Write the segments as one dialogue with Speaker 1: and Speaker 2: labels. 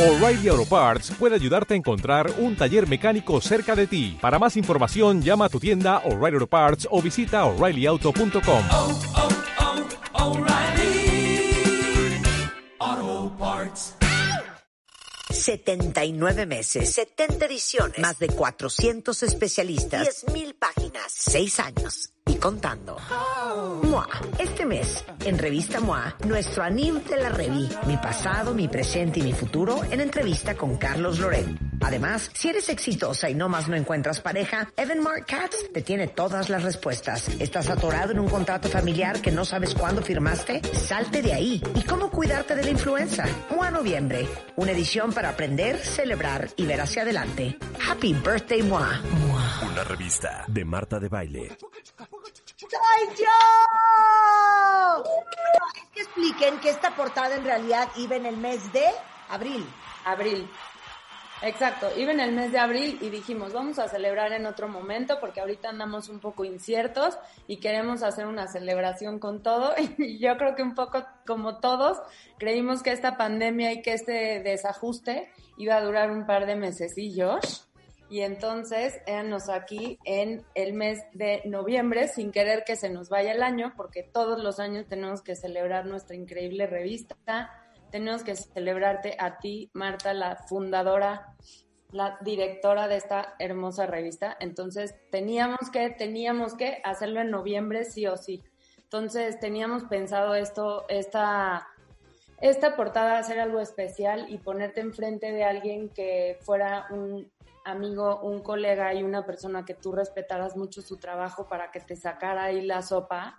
Speaker 1: O'Reilly Auto Parts puede ayudarte a encontrar un taller mecánico cerca de ti. Para más información, llama a tu tienda O'Reilly Auto Parts o visita oreillyauto.com.
Speaker 2: oh, oh, O'Reilly Auto Parts.
Speaker 3: 79 meses, 70 ediciones, más de 400 especialistas, 10.000 páginas, 6 años y contando. MOA. Este mes, en Revista MOA, nuestro anim de la Revi, mi pasado, mi presente y mi futuro, en entrevista con Carlos Loret. Además, si eres exitosa y no más no encuentras pareja, Evan Mark Katz te tiene todas las respuestas. ¿Estás atorado en un contrato familiar que no sabes cuándo firmaste? Salte de ahí. ¿Y cómo cuidarte de la influenza? MOA Noviembre, una edición para aprender, celebrar y ver hacia adelante. Happy Birthday MOA.
Speaker 4: Una revista de Marta de Baile.
Speaker 5: ¡Soy yo! Es que expliquen que esta portada en realidad iba en el mes de abril.
Speaker 6: Abril. Exacto, iba en el mes de abril y dijimos, vamos a celebrar en otro momento porque ahorita andamos un poco inciertos y queremos hacer una celebración con todo. Y yo creo que un poco como todos, creímos que esta pandemia y que este desajuste iba a durar un par de mesecillos. Y entonces, éanos aquí en el mes de noviembre, sin querer que se nos vaya el año, porque todos los años tenemos que celebrar nuestra increíble revista, tenemos que celebrarte a ti, Marta, la fundadora, la directora de esta hermosa revista. Entonces, teníamos que, teníamos que hacerlo en noviembre sí o sí. Entonces, teníamos pensado esto, esta, esta portada, hacer algo especial y ponerte enfrente de alguien que fuera un amigo, un colega y una persona que tú respetaras mucho su trabajo para que te sacara ahí la sopa.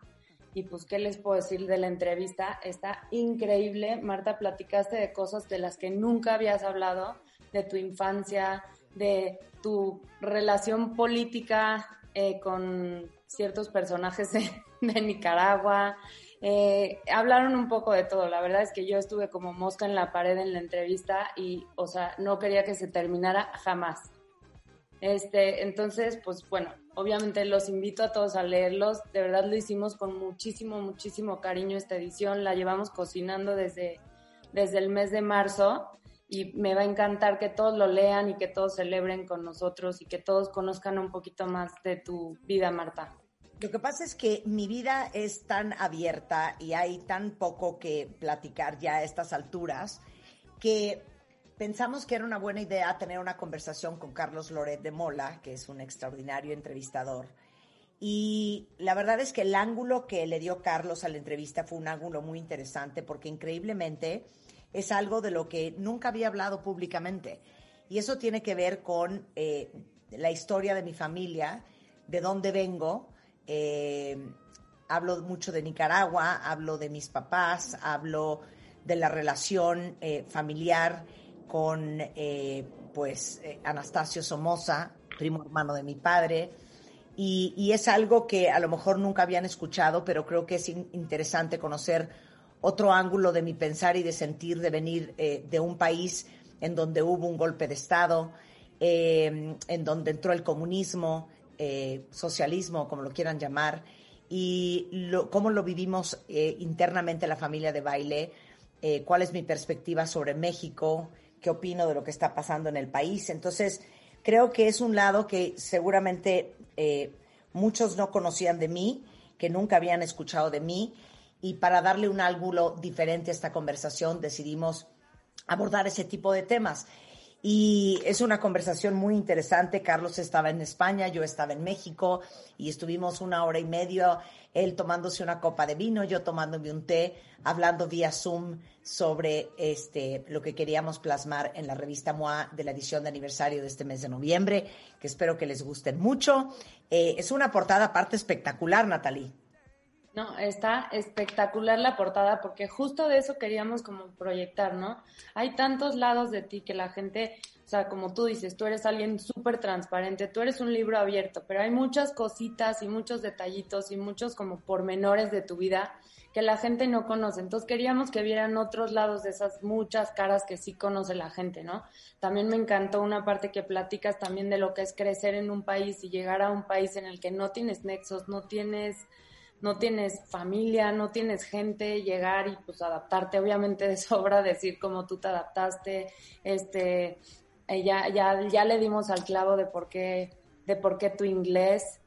Speaker 6: Y pues, ¿qué les puedo decir de la entrevista? Está increíble. Marta, platicaste de cosas de las que nunca habías hablado, de tu infancia, de tu relación política eh, con ciertos personajes de, Nicaragua. Eh, hablaron un poco de todo. La verdad es que yo estuve como mosca en la pared en la entrevista y, o sea, no quería que se terminara jamás. Este, entonces, pues bueno, obviamente los invito a todos a leerlos. De verdad lo hicimos con muchísimo, muchísimo cariño esta edición. La llevamos cocinando desde, desde el mes de marzo y me va a encantar que todos lo lean y que todos celebren con nosotros y que todos conozcan un poquito más de tu vida, Marta.
Speaker 5: Lo que pasa es que mi vida es tan abierta y hay tan poco que platicar ya a estas alturas que pensamos que era una buena idea tener una conversación con Carlos Loret de Mola, que es un extraordinario entrevistador. Y la verdad es que el ángulo que le dio Carlos a la entrevista fue un ángulo muy interesante porque increíblemente es algo de lo que nunca había hablado públicamente. Y eso tiene que ver con eh, la historia de mi familia, de dónde vengo. Eh, hablo mucho de Nicaragua, hablo de mis papás, hablo de la relación eh, familiar con eh, pues eh, Anastasio Somoza, primo hermano de mi padre, y, es algo que a lo mejor nunca habían escuchado, pero creo que es in interesante conocer otro ángulo de mi pensar y de sentir de venir eh, de un país en donde hubo un golpe de Estado, eh, en donde entró el comunismo, socialismo, como lo quieran llamar, y cómo lo vivimos internamente la familia de baile, cuál es mi perspectiva sobre México, qué opino de lo que está pasando en el país. Entonces, creo que es un lado que seguramente eh, muchos no conocían de mí, que nunca habían escuchado de mí, y para darle un ángulo diferente a esta conversación decidimos abordar ese tipo de temas. Y es una conversación muy interesante. Carlos estaba en España, yo estaba en México y estuvimos una hora y media, él tomándose una copa de vino, yo tomándome un té, hablando vía Zoom sobre este, lo que queríamos plasmar en la revista MOA de la edición de aniversario de este mes de noviembre, que espero que les gusten mucho. Eh, es una portada aparte espectacular, Natalie.
Speaker 6: No, está espectacular la portada porque justo de eso queríamos como proyectar, ¿no? Hay tantos lados de ti que la gente, o sea, como tú dices, tú eres alguien súper transparente, tú eres un libro abierto, pero hay muchas cositas y muchos detallitos y muchos como pormenores de tu vida que la gente no conoce. Entonces queríamos que vieran otros lados de esas muchas caras que sí conoce la gente, ¿no? También me encantó una parte que platicas también de lo que es crecer en un país y llegar a un país en el que no tienes nexos, no tienes no tienes familia, no tienes gente, llegar y pues adaptarte, obviamente de sobra decir cómo tú te adaptaste, este, eh, ya, ya, ya le dimos al clavo de por qué, de por qué tu inglés,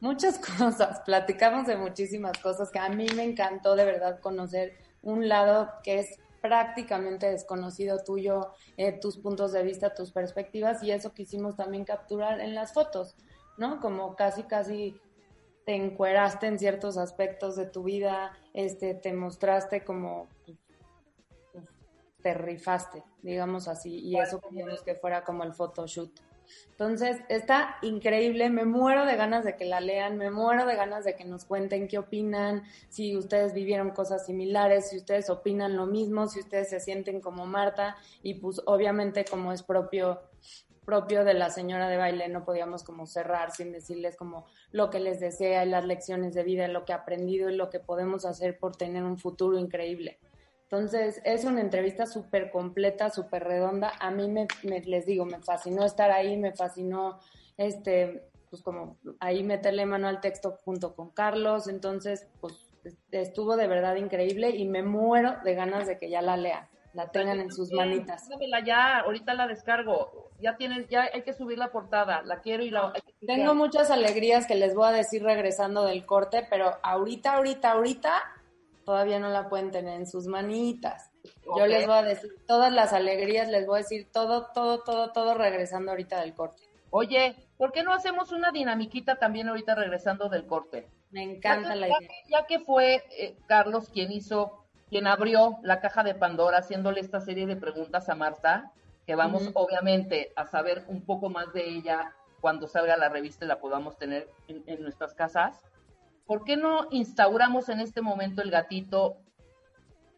Speaker 6: muchas cosas, platicamos de muchísimas cosas que a mí me encantó de verdad conocer un lado que es prácticamente desconocido tuyo, eh, tus puntos de vista, tus perspectivas y eso quisimos también capturar en las fotos, ¿no? Como casi, casi te encueraste en ciertos aspectos de tu vida, este, te mostraste como pues, te rifaste, digamos así, y eso queríamos que fuera como el photoshoot. Entonces, está increíble, me muero de ganas de que la lean, me muero de ganas de que nos cuenten qué opinan, si ustedes vivieron cosas similares, si ustedes opinan lo mismo, si ustedes se sienten como Marta, y pues obviamente como es propio propio de la señora de baile, no podíamos como cerrar sin decirles como lo que les desea y las lecciones de vida, lo que ha aprendido y lo que podemos hacer por tener un futuro increíble. Entonces, es una entrevista súper completa, súper redonda. A mí me, les digo, me fascinó estar ahí, me fascinó, este, pues como ahí meterle mano al texto junto con Carlos. Entonces, pues estuvo de verdad increíble y me muero de ganas de que ya la lean la tengan en sus manitas.
Speaker 7: ya, ahorita la descargo. Ya tienes, ya hay que subir la portada. La quiero y la.
Speaker 6: Tengo muchas alegrías que les voy a decir regresando del corte, pero ahorita, ahorita, ahorita todavía no la pueden tener en sus manitas. Yo les voy a decir todas las alegrías, les voy a decir todo, todo, todo, todo regresando ahorita del corte.
Speaker 7: Oye, ¿por qué no hacemos una dinamiquita también ahorita regresando del corte?
Speaker 6: Me encanta la idea.
Speaker 7: Ya que fue eh, Carlos quien hizo quien abrió la caja de Pandora haciéndole esta serie de preguntas a Marta, que vamos obviamente a saber un poco más de ella cuando salga la revista y la podamos tener en, nuestras casas. ¿Por qué no instauramos en este momento el gatito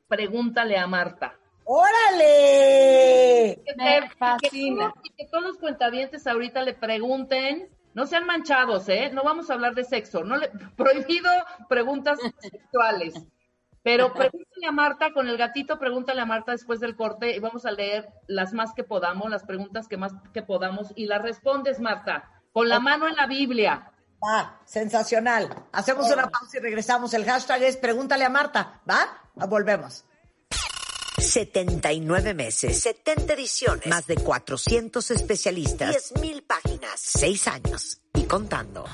Speaker 7: Pregúntale a Marta?
Speaker 5: ¡Órale!
Speaker 6: Me fascina.
Speaker 7: Que, que todos los cuentavientes ahorita le pregunten no sean manchados, ¿eh? No vamos a hablar de sexo. No le, prohibido preguntas sexuales. Pero pregúntale a Marta, con el gatito, pregúntale a Marta después del corte y vamos a leer las más que podamos, las preguntas que más que podamos y las respondes, Marta, con la mano en la Biblia.
Speaker 5: Va, sensacional. Hacemos una pausa y regresamos. El hashtag es pregúntale a Marta. ¿Va? Volvemos. 79 meses, 70 ediciones, más de 400 especialistas, 10.000 páginas, 6 años contando.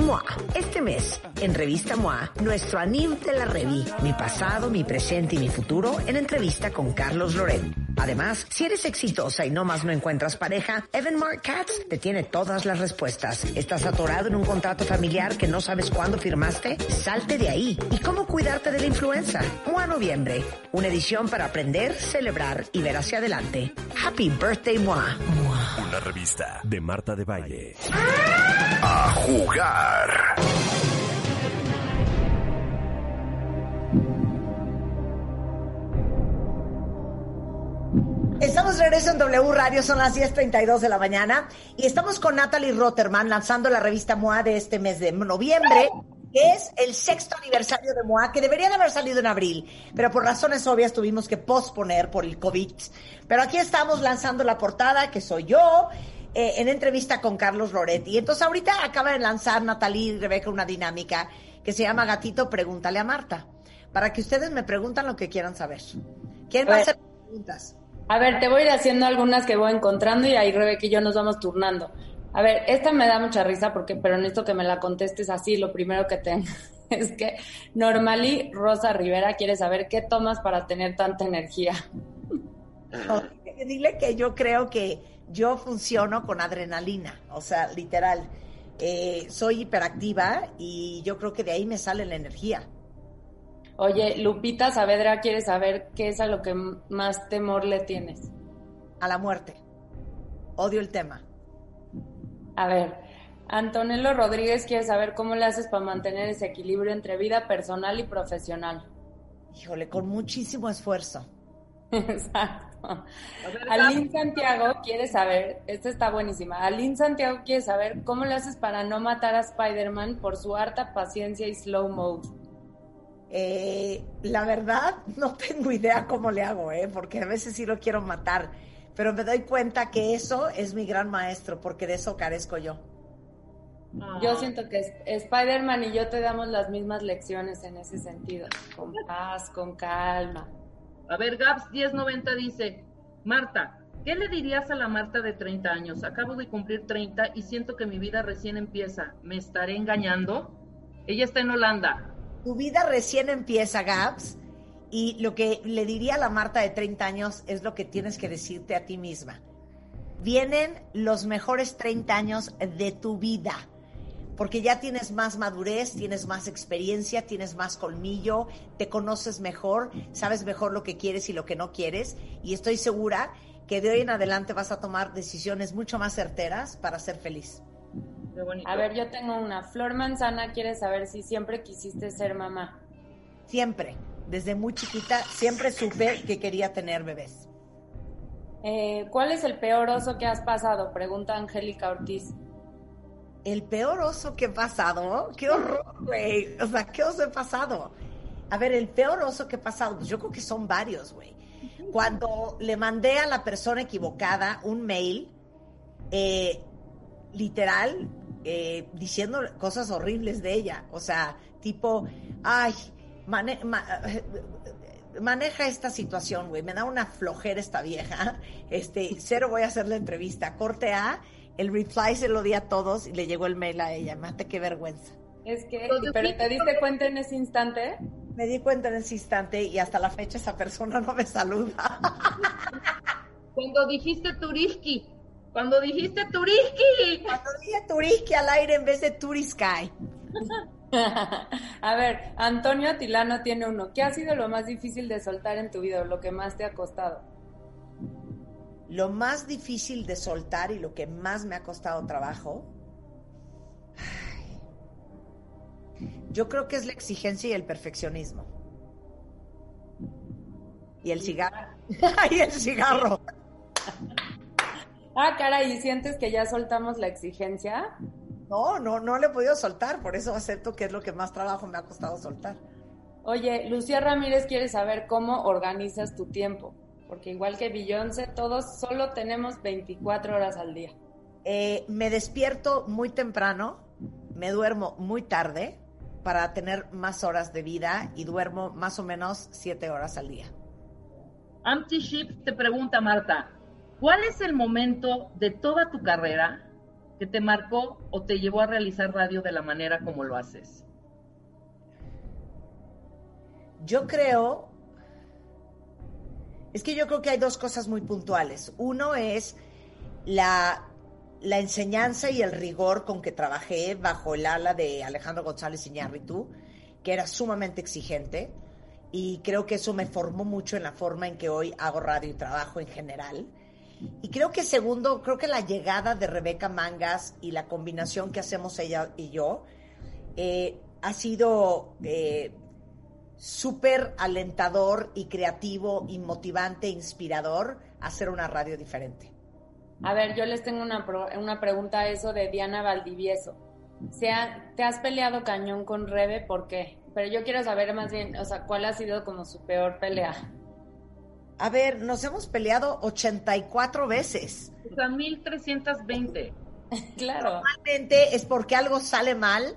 Speaker 5: MOA. Este mes, en Revista MOA, nuestro anime de la reví, mi pasado, mi presente y mi futuro, en entrevista con Carlos Loret. Además, si eres exitosa y no más no encuentras pareja, Evan Mark Katz te tiene todas las respuestas. ¿Estás atorado en un contrato familiar que no sabes cuándo firmaste? Salte de ahí. ¿Y cómo cuidarte de la influenza? MOA Noviembre. Una edición para aprender, celebrar y ver hacia adelante. Happy Birthday MOA.
Speaker 4: Una revista de Marta de Baile. Jugar.
Speaker 5: Estamos de regreso en W Radio, son las 10.32 de la mañana y estamos con Natalie Rotterman lanzando la revista MOA de este mes de noviembre, que es el sexto aniversario de MOA, que debería de haber salido en abril, pero por razones obvias tuvimos que posponer por el COVID. Pero aquí estamos lanzando la portada, que soy yo, eh, en entrevista con Carlos Loretti. Entonces ahorita acaba de lanzar Natalie y Rebeca una dinámica que se llama Gatito Pregúntale a Marta, para que ustedes me preguntan lo que quieran saber. ¿Quién va a hacer preguntas?
Speaker 6: A ver, te voy a ir haciendo algunas que voy encontrando y ahí Rebeca y yo nos vamos turnando. A ver, esta me da mucha risa porque, pero necesito que me la contestes así, lo primero que tengo es que Normally Rosa Rivera quiere saber qué tomas para tener tanta energía.
Speaker 5: dile que yo creo que yo funciono con adrenalina, o sea, literal. Eh, soy hiperactiva y yo creo que de ahí me sale la energía.
Speaker 6: Oye, Lupita Saavedra quiere saber qué es a lo que más temor le tienes.
Speaker 5: A la muerte. Odio el tema.
Speaker 6: A ver, Antonello Rodríguez quiere saber cómo le haces para mantener ese equilibrio entre vida personal y profesional.
Speaker 5: Híjole, con muchísimo esfuerzo.
Speaker 6: Exacto. Aline Santiago quiere saber, esta está buenísima. Aline Santiago quiere saber cómo le haces para no matar a Spider-Man por su harta paciencia y slow mode.
Speaker 5: Eh, la verdad, no tengo idea cómo le hago, ¿eh? porque a veces sí lo quiero matar, pero me doy cuenta que eso es mi gran maestro, porque de eso carezco yo.
Speaker 6: Yo siento que Spider-Man y yo te damos las mismas lecciones en ese sentido, con paz, con calma.
Speaker 7: A ver, Gaps 1090 dice, Marta, ¿qué le dirías a la Marta de 30 años? Acabo de cumplir 30 y siento que mi vida recién empieza. ¿Me estaré engañando? Ella está en Holanda.
Speaker 5: Tu vida recién empieza, Gaps, y lo que le diría a la Marta de 30 años es lo que tienes que decirte a ti misma. Vienen los mejores 30 años de tu vida porque ya tienes más madurez, tienes más experiencia, tienes más colmillo, te conoces mejor, sabes mejor lo que quieres y lo que no quieres, y estoy segura que de hoy en adelante vas a tomar decisiones mucho más certeras para ser feliz.
Speaker 6: A ver, yo tengo una. Flor Manzana quiere saber si siempre quisiste ser mamá.
Speaker 5: Siempre, desde muy chiquita, siempre supe que quería tener bebés.
Speaker 6: Eh, ¿Cuál es el peor oso que has pasado? Pregunta Angélica Ortiz
Speaker 5: el peor oso que he pasado, qué horror, güey. O sea, ¿qué oso he pasado? A ver, el peor oso que he pasado, pues yo creo que son varios, güey. Cuando le mandé a la persona equivocada un mail, eh, literal, eh, diciendo cosas horribles de ella. O sea, tipo, ay, maneja esta situación, güey. Me da una flojera esta vieja. Este, cero voy a hacer la entrevista. Corte A el reply se lo di a todos y le llegó el mail a ella. Mate, qué vergüenza.
Speaker 6: Es que, pero ¿te diste cuenta en ese instante?
Speaker 5: Me di cuenta en ese instante y hasta la fecha esa persona no me saluda.
Speaker 7: Cuando dijiste Turiski, cuando dijiste Turiski.
Speaker 5: Cuando dije Turiski al aire en vez de Turisky.
Speaker 6: A ver, Antonio Atilano tiene uno. ¿Qué ha sido lo más difícil de soltar en tu vida o lo que más te ha costado?
Speaker 5: Lo más difícil de soltar y lo que más me ha costado trabajo, yo creo que es la exigencia y el perfeccionismo. Y el cigarro. y el cigarro.
Speaker 6: Ah, cara, ¿y sientes que ya soltamos la exigencia?
Speaker 5: No, no, no le he podido soltar, por eso acepto que es lo que más trabajo me ha costado soltar.
Speaker 6: Oye, Lucía Ramírez quiere saber cómo organizas tu tiempo porque igual que Beyoncé, todos solo tenemos 24 horas al día.
Speaker 5: Eh, me despierto muy temprano, me duermo muy tarde para tener más horas de vida y duermo más o menos 7 horas al día.
Speaker 7: Ampty Ship te pregunta, Marta, ¿cuál es el momento de toda tu carrera que te marcó o te llevó a realizar radio de la manera como lo haces?
Speaker 5: Yo creo es que yo creo que hay dos cosas muy puntuales. Uno es la, enseñanza y el rigor con que trabajé bajo el ala de Alejandro González Iñárritu, que era sumamente exigente. Y creo que eso me formó mucho en la forma en que hoy hago radio y trabajo en general. Y creo que segundo, creo que la llegada de Rebeca Mangas y la combinación que hacemos ella y yo eh, ha sido eh, súper alentador y creativo y motivante, inspirador hacer una radio diferente.
Speaker 6: A ver, yo les tengo una, una pregunta a eso de Diana Valdivieso. ¿Te has peleado cañón con Rebe? ¿Por qué? Pero yo quiero saber más bien, o sea, ¿cuál ha sido como su peor pelea?
Speaker 5: A ver, nos hemos peleado 84 veces.
Speaker 7: O sea, 1320.
Speaker 6: claro.
Speaker 5: Normalmente es porque algo sale mal.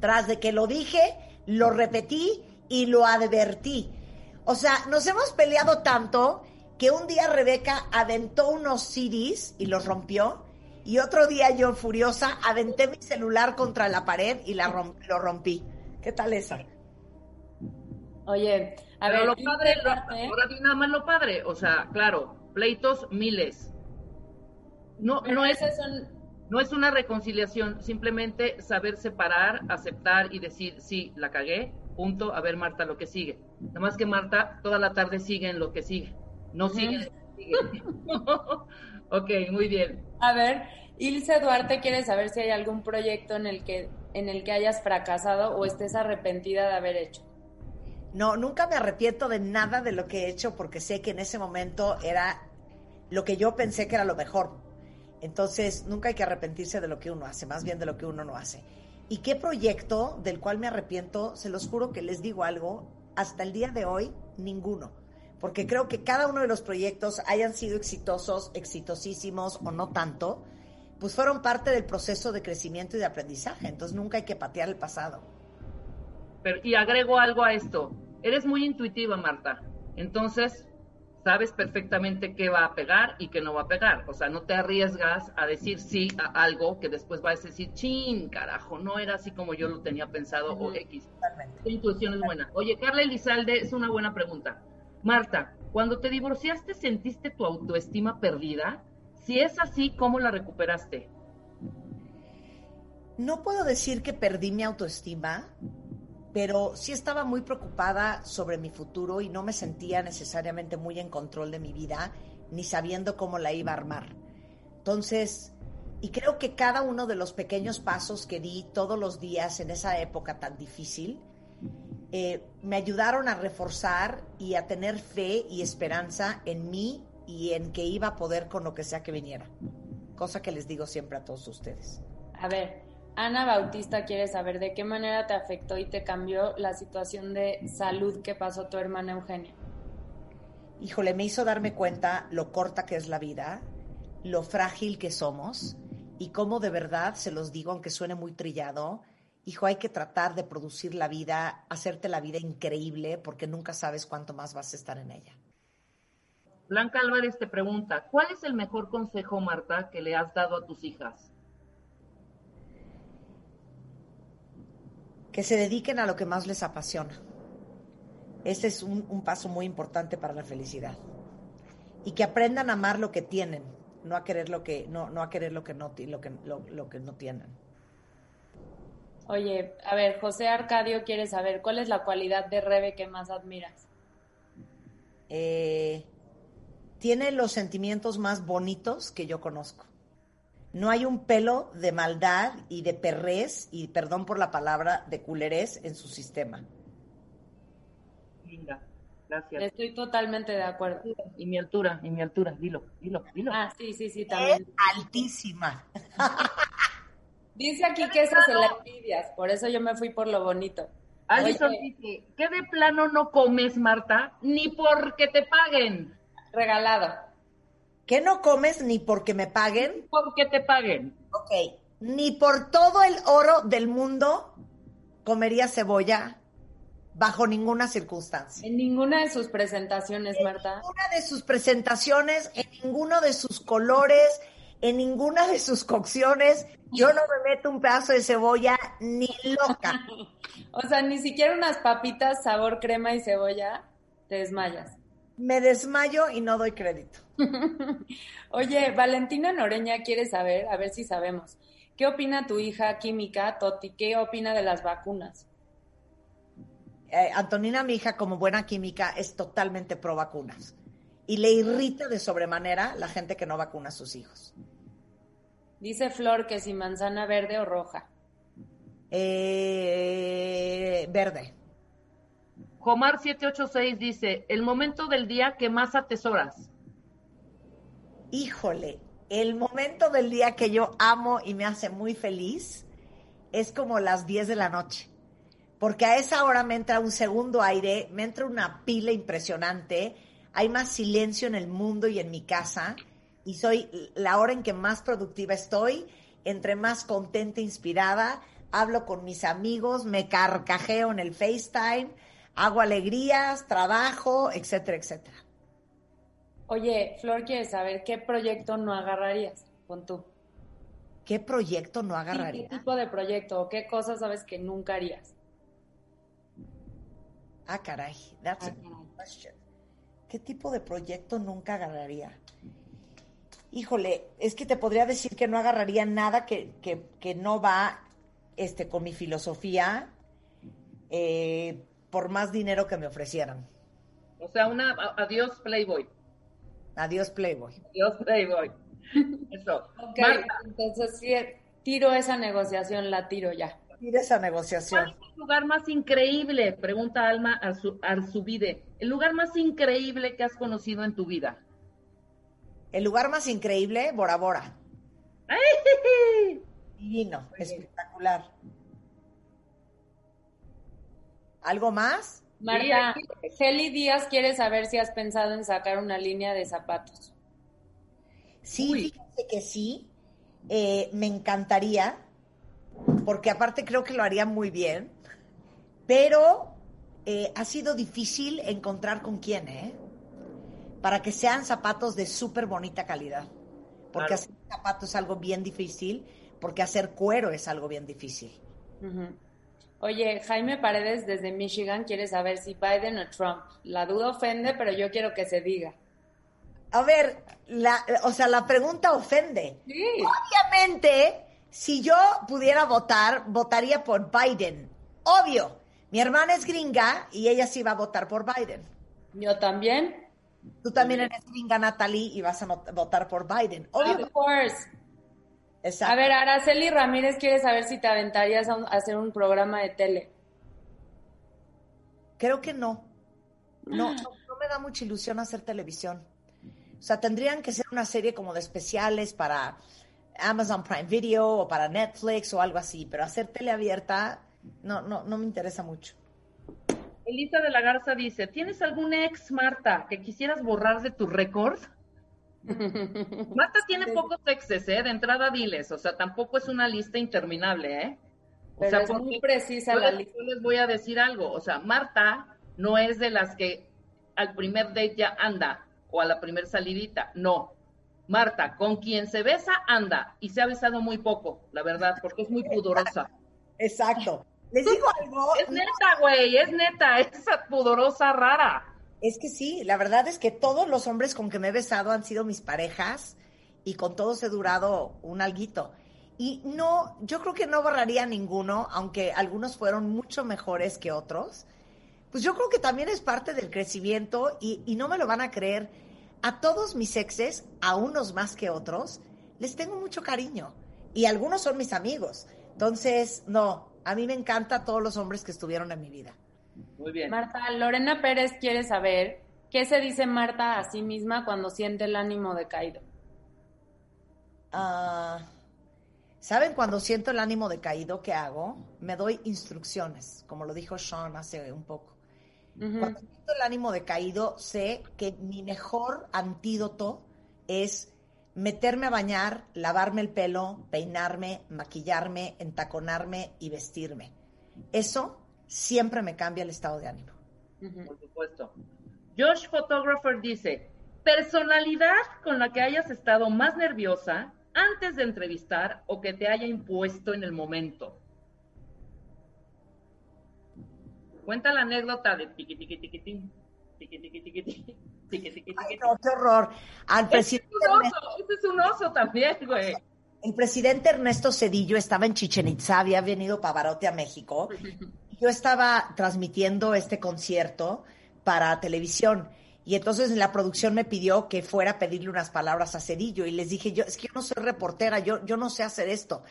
Speaker 5: Tras de que lo dije, lo repetí y lo advertí. O sea, nos hemos peleado tanto que un día Rebeca aventó unos CDs y los rompió. Y otro día yo, furiosa, aventé mi celular contra la pared y la lo rompí. ¿Qué tal esa?
Speaker 6: Oye, a ver,
Speaker 7: lo padre, ahora nada más lo padre, o sea, claro, pleitos miles. No, no es, no es una reconciliación, simplemente saber separar, aceptar y decir, sí, la cagué, punto, a ver Marta lo que sigue. Nada más que Marta toda la tarde sigue en lo que sigue. No sigue, sigue. ok, muy bien.
Speaker 6: A ver, Ilse Duarte quiere saber si hay algún proyecto en el que en el que hayas fracasado o estés arrepentida de haber hecho.
Speaker 5: No, nunca me arrepiento de nada de lo que he hecho porque sé que en ese momento era lo que yo pensé que era lo mejor. Entonces, nunca hay que arrepentirse de lo que uno hace, más bien de lo que uno no hace. ¿Y qué proyecto del cual me arrepiento? Se los juro que les digo algo, hasta el día de hoy, ninguno. Porque creo que cada uno de los proyectos hayan sido exitosos, exitosísimos o no tanto, pues fueron parte del proceso de crecimiento y de aprendizaje. Entonces nunca hay que patear el pasado.
Speaker 7: Pero, y agrego algo a esto. Eres muy intuitiva, Marta. Entonces, sabes perfectamente qué va a pegar y qué no va a pegar. O sea, no te arriesgas a decir sí a algo que después vas a decir, chin, carajo, no era así como yo lo tenía pensado o X.
Speaker 5: Totalmente.
Speaker 7: Tu intuición es buena. Oye, Carla Elizalde, es una buena pregunta. Marta, cuando te divorciaste, ¿sentiste tu autoestima perdida? Si es así, ¿cómo la recuperaste?
Speaker 5: No puedo decir que perdí mi autoestima, pero sí estaba muy preocupada sobre mi futuro y no me sentía necesariamente muy en control de mi vida, ni sabiendo cómo la iba a armar. Entonces, y creo que cada uno de los pequeños pasos que di todos los días en esa época tan difícil, eh, me ayudaron a reforzar y a tener fe y esperanza en mí y en que iba a poder con lo que sea que viniera. Cosa que les digo siempre a todos ustedes.
Speaker 6: A ver, Ana Bautista quiere saber de qué manera te afectó y te cambió la situación de salud que pasó tu hermana Eugenia.
Speaker 5: Híjole, me hizo darme cuenta lo corta que es la vida, lo frágil que somos y cómo de verdad, se los digo, aunque suene muy trillado, hijo, hay que tratar de producir la vida, hacerte la vida increíble porque nunca sabes cuánto más vas a estar en ella.
Speaker 7: Blanca Álvarez te pregunta, ¿cuál es el mejor consejo, Marta, que le has dado a tus hijas?
Speaker 5: Que se dediquen a lo que más les apasiona. Ese es un, un paso muy importante para la felicidad. Y que aprendan a amar lo que tienen, no a querer lo que no, no a querer lo que no ti- lo que lo, lo que no tienen.
Speaker 6: Oye, a ver, José Arcadio quiere saber cuál es la cualidad de Rebe que más admiras.
Speaker 5: Eh, tiene los sentimientos más bonitos que yo conozco. No hay un pelo de maldad y de perrés, y perdón por la palabra, de culerés en su sistema.
Speaker 7: Linda, gracias.
Speaker 6: Estoy totalmente de acuerdo.
Speaker 7: Y mi altura, y mi altura, dilo, dilo, dilo.
Speaker 6: Ah, sí, sí, sí,
Speaker 5: Es
Speaker 6: también.
Speaker 5: altísima.
Speaker 6: Dice aquí que esa se la envidias, por eso yo me fui por lo bonito.
Speaker 7: Alison dice, ¿qué de plano no comes, Marta? Ni porque te paguen.
Speaker 6: regalado.
Speaker 5: ¿Qué no comes ni porque me paguen?
Speaker 7: Porque te paguen.
Speaker 5: Ok. Ni por todo el oro del mundo comería cebolla bajo ninguna circunstancia.
Speaker 6: En ninguna de sus presentaciones, Marta.
Speaker 5: ninguna de sus presentaciones, en ninguno de sus colores, en ninguna de sus cocciones, yo no me meto un pedazo de cebolla ni loca.
Speaker 6: O sea, ni siquiera unas papitas sabor crema y cebolla, te desmayas.
Speaker 5: Me desmayo y no doy crédito.
Speaker 6: Oye, Valentina Noreña quiere saber, a ver si sabemos, ¿qué opina tu hija química, Toti? ¿Qué opina de las vacunas?
Speaker 5: Eh, Antonina, mi hija, como buena química, es totalmente pro vacunas. Y le irrita de sobremanera la gente que no vacuna a sus hijos.
Speaker 6: Dice Flor que si manzana verde o roja.
Speaker 5: Eh, verde.
Speaker 7: Jomar 786 dice, el momento del día que más atesoras.
Speaker 5: híjole, el momento del día que yo amo y me hace muy feliz es como las 10 de la noche. Porque a esa hora me entra un segundo aire, me entra una pila impresionante, hay más silencio en el mundo y en mi casa, y soy la hora en que más productiva estoy, entre más contenta, inspirada, hablo con mis amigos, me carcajeo en el FaceTime, hago alegrías, trabajo, etcétera, etcétera.
Speaker 6: Oye, Flor quiere saber qué proyecto no agarrarías con tú.
Speaker 5: ¿Qué proyecto no agarraría?
Speaker 6: ¿Qué tipo de proyecto o qué cosas sabes que nunca harías?
Speaker 5: Ah, caray, that's a
Speaker 6: Ah,
Speaker 5: good question. ¿Qué tipo de proyecto nunca agarraría? Híjole, es que te podría decir que no agarraría nada que, que- que no va este, con mi filosofía eh, por más dinero que me ofrecieran.
Speaker 7: O sea, una adiós Playboy.
Speaker 5: Adiós, Playboy.
Speaker 7: Adiós Playboy. Eso.
Speaker 6: Ok,
Speaker 7: Marta,
Speaker 6: entonces sí, tiro esa negociación, la tiro ya.
Speaker 5: Mira esa
Speaker 7: ¿cuál
Speaker 5: negociación.
Speaker 7: es el lugar más increíble? Pregunta Alma Arzu- Arzubide. El lugar más increíble que has conocido en tu vida.
Speaker 5: El lugar más increíble, Bora Bora.
Speaker 7: ¡Ay!
Speaker 5: Divino, espectacular. ¿Algo más?
Speaker 6: Marta, Heli Díaz quiere saber si has pensado en sacar una línea de zapatos.
Speaker 5: Sí,
Speaker 7: Uy.
Speaker 5: fíjense que sí. eh, me encantaría, porque aparte creo que lo haría muy bien, pero eh, ha sido difícil encontrar con quién, ¿eh? Para que sean zapatos de súper bonita calidad. Porque
Speaker 7: Claro.
Speaker 5: hacer zapatos es algo bien difícil, porque hacer cuero es algo bien difícil.
Speaker 6: Oye, Jaime Paredes desde Michigan quiere saber si Biden o Trump. La duda ofende, pero yo quiero que se diga.
Speaker 5: A ver, la, o sea, la pregunta ofende.
Speaker 6: Sí.
Speaker 5: Obviamente, si yo pudiera votar, votaría por Biden. Obvio. Mi hermana es gringa y ella sí va a votar por Biden.
Speaker 6: Yo también.
Speaker 5: Tú también eres gringa, Natalie, y vas a votar por Biden. Obvio.
Speaker 6: Of course.
Speaker 5: Exacto.
Speaker 6: A ver, Araceli Ramírez quiere saber si te aventarías a, un- a hacer un programa de tele.
Speaker 5: Creo que no. No, no, no me da mucha ilusión hacer televisión. O sea, tendrían que ser una serie como de especiales para Amazon Prime Video o para Netflix o algo así, pero hacer tele abierta no, no, no me interesa mucho.
Speaker 7: Elisa de la Garza dice, ¿tienes algún ex, Marta, que quisieras borrar de tu récord? Marta tiene pocos exes, ¿eh? De entrada diles, o sea, tampoco es una lista interminable, ¿eh? O
Speaker 6: Pero
Speaker 7: sea,
Speaker 6: es muy precisa
Speaker 7: yo
Speaker 6: la
Speaker 7: les,
Speaker 6: lista.
Speaker 7: yo les voy a decir algo, o sea, Marta no es de las que al primer date ya anda o a la primer salidita, no. Marta, con quien se besa, anda, y se ha besado muy poco, la verdad, porque es muy pudorosa.
Speaker 5: Exacto. Les digo algo.
Speaker 7: Es neta, güey, es neta, es pudorosa rara.
Speaker 5: Es que sí, la verdad es que todos los hombres con que me he besado han sido mis parejas y con todos he durado un alguito. Y no, yo creo que no borraría ninguno, aunque algunos fueron mucho mejores que otros. Pues yo creo que también es parte del crecimiento y, no me lo van a creer. A todos mis exes, a unos más que otros, les tengo mucho cariño. Y algunos son mis amigos. Entonces, no, a mí me encanta todos los hombres que estuvieron en mi vida.
Speaker 7: Muy bien.
Speaker 6: Marta, Lorena Pérez quiere saber qué se dice Marta a sí misma cuando siente el ánimo decaído.
Speaker 5: Ah, ¿Saben cuando siento el ánimo decaído qué hago? Me doy instrucciones, como lo dijo Sean hace un poco. Cuando siento el ánimo decaído, sé que mi mejor antídoto es meterme a bañar, lavarme el pelo, peinarme, maquillarme, entaconarme y vestirme. Eso siempre me cambia el estado de ánimo.
Speaker 7: Por supuesto. Josh Photographer dice, personalidad con la que hayas estado más nerviosa antes de entrevistar o que te haya impuesto en el momento. Cuenta la anécdota de tiqui tiqui tiqui tin, tiqui tiqui tiqui tin, tiqui tiqui
Speaker 5: Ay,
Speaker 7: tiqui.
Speaker 5: no, qué horror. Al
Speaker 7: Ese es
Speaker 5: presidente
Speaker 7: un oso, es un oso también, güey.
Speaker 5: El presidente Ernesto Cedillo estaba en Chichen Itza, había venido Pavarotti a México. Yo estaba transmitiendo este concierto para televisión y entonces la producción me pidió que fuera a pedirle unas palabras a Cedillo y les dije, yo es que yo no soy reportera, yo, yo no sé hacer esto.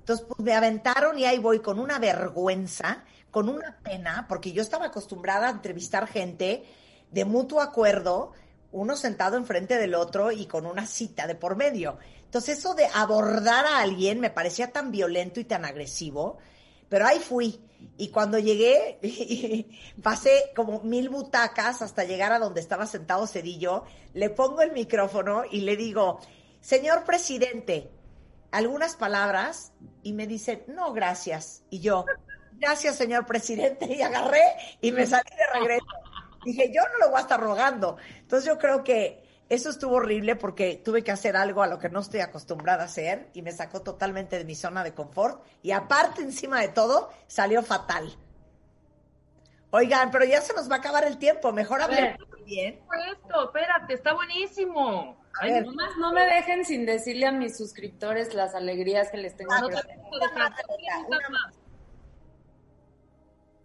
Speaker 5: Entonces pues, me aventaron y ahí voy con una vergüenza, con una pena, porque yo estaba acostumbrada a entrevistar gente de mutuo acuerdo, uno sentado enfrente del otro y con una cita de por medio. Entonces eso de abordar a alguien me parecía tan violento y tan agresivo, pero ahí fui. Y cuando llegué, pasé como mil butacas hasta llegar a donde estaba sentado Cedillo, le pongo el micrófono y le digo, señor presidente, algunas palabras, y me dice, no, gracias. Y yo, gracias, señor presidente, y agarré y me salí de regreso. Dije, yo no lo voy a estar rogando. Entonces yo creo que eso estuvo horrible porque tuve que hacer algo a lo que no estoy acostumbrada a hacer y me sacó totalmente de mi zona de confort. Y aparte, encima de todo, salió fatal. Oigan, pero ya se nos va a acabar el tiempo. Mejor hablar bien.
Speaker 7: Esto, espérate, está buenísimo.
Speaker 5: A
Speaker 7: Ay,
Speaker 6: Nomás no me dejen sin decirle a mis suscriptores las alegrías que les tengo.
Speaker 5: Ah,
Speaker 7: no.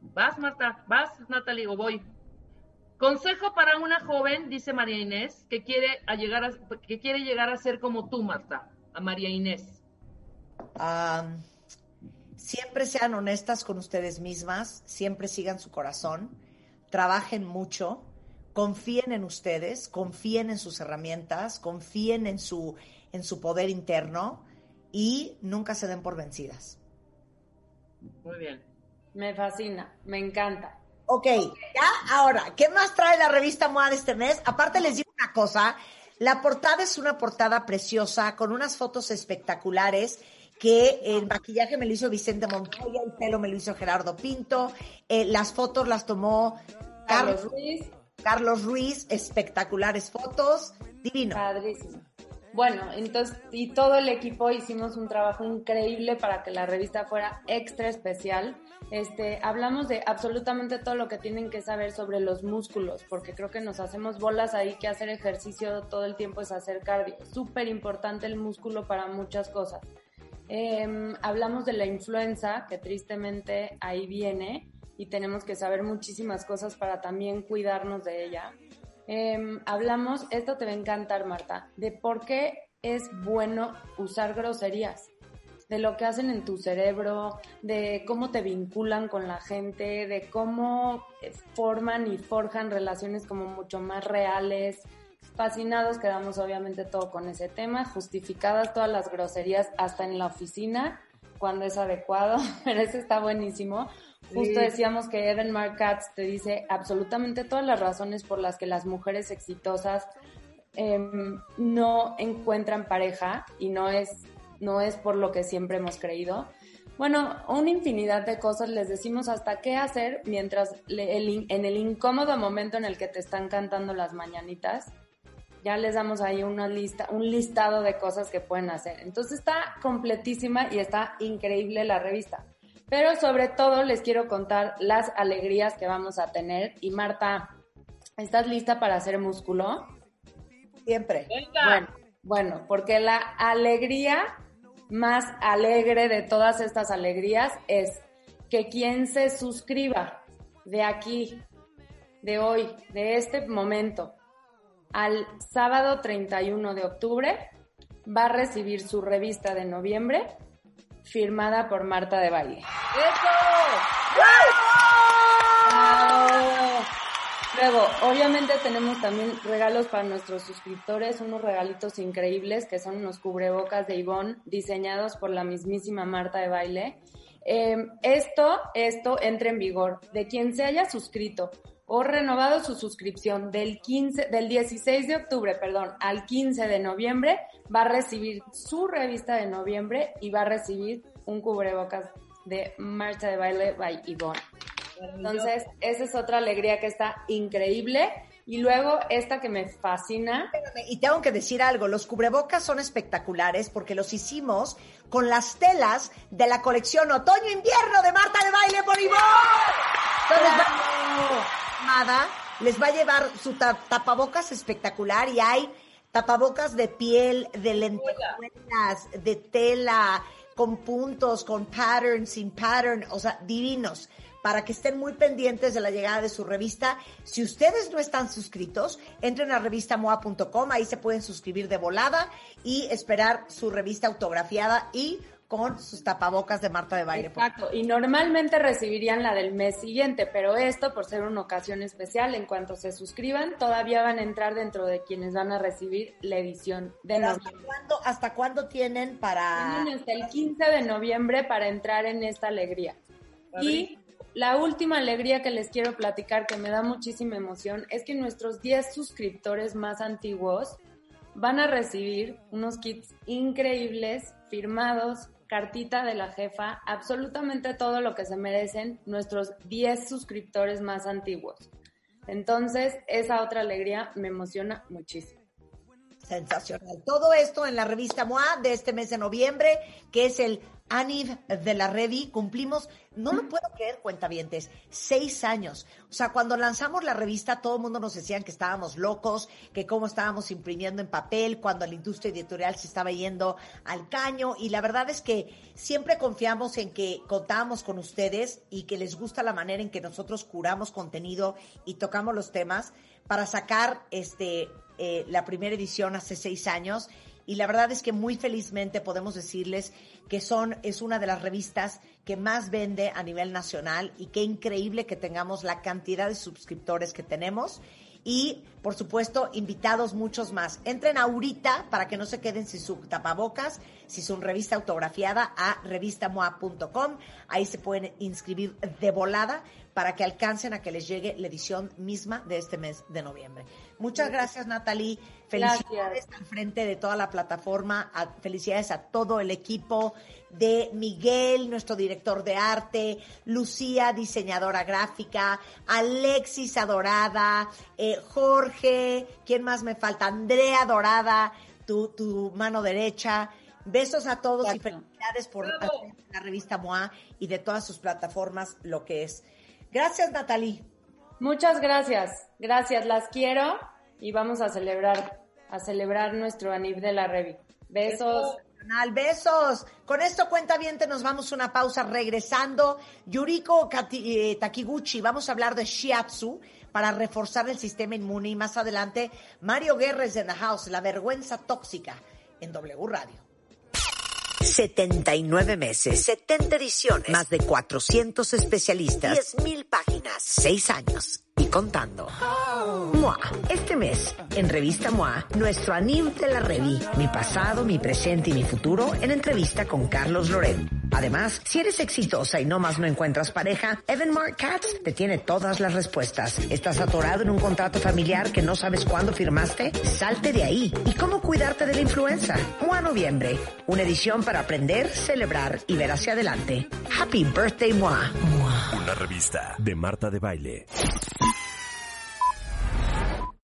Speaker 7: Vas, Marta, vas, Natalie, o voy. Consejo para una joven, dice María Inés, que quiere, a llegar a, que quiere llegar a ser como tú, Marta, a María Inés.
Speaker 5: Siempre sean honestas con ustedes mismas, siempre sigan su corazón, trabajen mucho, confíen en ustedes, confíen en sus herramientas, confíen en su, en su poder interno y nunca se den por vencidas.
Speaker 7: Muy bien.
Speaker 6: Me fascina, me encanta.
Speaker 5: Ok, ya ahora, ¿qué más trae la revista MOA de este mes? Aparte les digo una cosa, La portada es una portada preciosa, con unas fotos espectaculares que el maquillaje me lo hizo Vicente Montoya, el pelo me lo hizo Gerardo Pinto, eh, las fotos las tomó
Speaker 6: Carlos
Speaker 5: Carlos,
Speaker 6: Ruiz,
Speaker 5: Carlos Ruiz, espectaculares fotos, divino.
Speaker 6: padrísimo. Bueno, entonces, y todo el equipo hicimos un trabajo increíble para que la revista fuera extra especial. Este, hablamos de absolutamente todo lo que tienen que saber sobre los músculos, porque creo que nos hacemos bolas ahí que hacer ejercicio todo el tiempo es hacer cardio. Súper importante el músculo para muchas cosas. Em, hablamos de la influenza, que tristemente ahí viene y tenemos que saber muchísimas cosas para también cuidarnos de ella. Em, hablamos, esto te va a encantar Marta, de por qué es bueno usar groserías, de lo que hacen en tu cerebro, de cómo te vinculan con la gente, de cómo eh, forman y forjan relaciones como mucho más reales. Fascinados quedamos obviamente todo con ese tema, justificadas todas las groserías hasta en la oficina cuando es adecuado, pero ese está buenísimo. Justo decíamos que Evan Mark Katz te dice absolutamente todas las razones por las que las mujeres exitosas em, no encuentran pareja y no es, no es por lo que siempre hemos creído. Bueno, una infinidad de cosas les decimos hasta qué hacer mientras le- el in- en el incómodo momento en el que te están cantando las mañanitas, ya les damos ahí una lista, un listado de cosas que pueden hacer. Entonces está completísima y está increíble la revista. Pero sobre todo les quiero contar las alegrías que vamos a tener. Y Marta, ¿estás lista para hacer músculo?
Speaker 5: Siempre.
Speaker 6: Bueno, porque la alegría más alegre de todas estas alegrías es que quien se suscriba de aquí, de hoy, de este momento, al sábado 31 de octubre, va a recibir su revista de noviembre firmada por Marta de Valle. ¡Bravo! Luego, obviamente tenemos también regalos para nuestros suscriptores, unos regalitos increíbles que son unos cubrebocas de Ivonne diseñados por la mismísima Marta de Baile. Eh, esto, esto entra en vigor de quien se haya suscrito o renovado su suscripción del 15, del 16 de octubre, perdón, al 15 de noviembre, va a recibir su revista de noviembre y va a recibir un cubrebocas de Marta de Baile by Ivonne. Entonces, esa es otra alegría que está increíble. Y luego esta que me fascina,
Speaker 5: Espérame, Y tengo que decir algo, los cubrebocas son espectaculares porque los hicimos con las telas de la colección Otoño-Invierno de Marta de Baile por Ivonne. Entonces, Amada les va a llevar su ta- tapabocas espectacular y hay tapabocas de piel, de lentejuelas, de tela, con puntos, con pattern, sin pattern, o sea, divinos, para que estén muy pendientes de la llegada de su revista. Si ustedes no están suscritos, entren a revistamoa.com, ahí se pueden suscribir de volada y esperar su revista autografiada y con sus tapabocas de Marta de Baile.
Speaker 6: exacto, y normalmente recibirían la del mes siguiente, pero esto, por ser una ocasión especial, en cuanto se suscriban, todavía van a entrar dentro de quienes van a recibir la edición de
Speaker 5: Pero ¿Hasta
Speaker 6: noviembre.
Speaker 5: cuándo, ¿Hasta cuándo tienen para...?
Speaker 6: Tienen hasta el 15 de noviembre para entrar en esta alegría. Y la última alegría que les quiero platicar, que me da muchísima emoción, es que nuestros 10 suscriptores más antiguos van a recibir unos kits increíbles, firmados, cartita de la jefa, absolutamente todo lo que se merecen nuestros 10 suscriptores más antiguos. Entonces, esa otra alegría me emociona muchísimo.
Speaker 5: Sensacional. Todo esto en la revista MOA de este mes de noviembre, que es el Aniv de la Revi. Cumplimos, no lo puedo creer, cuentavientes, seis años. O sea, cuando lanzamos la revista, todo el mundo nos decían que estábamos locos, que cómo estábamos imprimiendo en papel, cuando la industria editorial se estaba yendo al caño. Y la verdad es que siempre confiamos en que contábamos con ustedes y que les gusta la manera en que nosotros curamos contenido y tocamos los temas para sacar este eh, la primera edición hace seis años y la verdad es que muy felizmente podemos decirles que son es una de las revistas que más vende a nivel nacional y qué increíble que tengamos la cantidad de suscriptores que tenemos y por supuesto invitados muchos más. Entren ahorita para que no se queden sin su tapabocas, si su revista autografiada a revistamoa.com, ahí se pueden inscribir de volada para que alcancen a que les llegue la edición misma de este mes de noviembre. Muchas gracias, Natalie. Felicidades
Speaker 6: Gracias.
Speaker 5: al frente de toda la plataforma. Felicidades a todo el equipo de Miguel, nuestro director de arte, Lucía, diseñadora gráfica, Alexis Adorada, eh, Jorge, ¿quién más me falta? Andrea Dorada, tu, tu mano derecha. Besos a todos y felicidades por
Speaker 7: Bravo.
Speaker 5: la revista MOA y de todas sus plataformas lo que es. Gracias, Natalie.
Speaker 6: Muchas gracias, gracias, las quiero y vamos a celebrar, a celebrar nuestro anib de la Revi. Besos.
Speaker 5: Canal, besos. Con esto cuenta bien, nos vamos a una pausa regresando. Yuriko Kati- eh, Takiguchi, vamos a hablar de Shiatsu para reforzar el sistema inmune y más adelante Mario Guerres en the house, la vergüenza tóxica en W Radio. 79 meses, 70 ediciones, más de 400 especialistas, 10.000 páginas, 6 años y contando. MOA, este mes, en Revista MOA, nuestro anime de la Revi, mi pasado, mi presente y mi futuro, en entrevista con Carlos Loret. Además, si eres exitosa y no más no encuentras pareja, Evan Mark Katz te tiene todas las respuestas. ¿Estás atorado en un contrato familiar que no sabes cuándo firmaste? Salte de ahí. ¿Y cómo cuidarte de la influenza? MOA Noviembre, una edición para aprender, celebrar y ver hacia adelante. Happy Birthday. MOA.
Speaker 4: Una revista de Marta de Baile.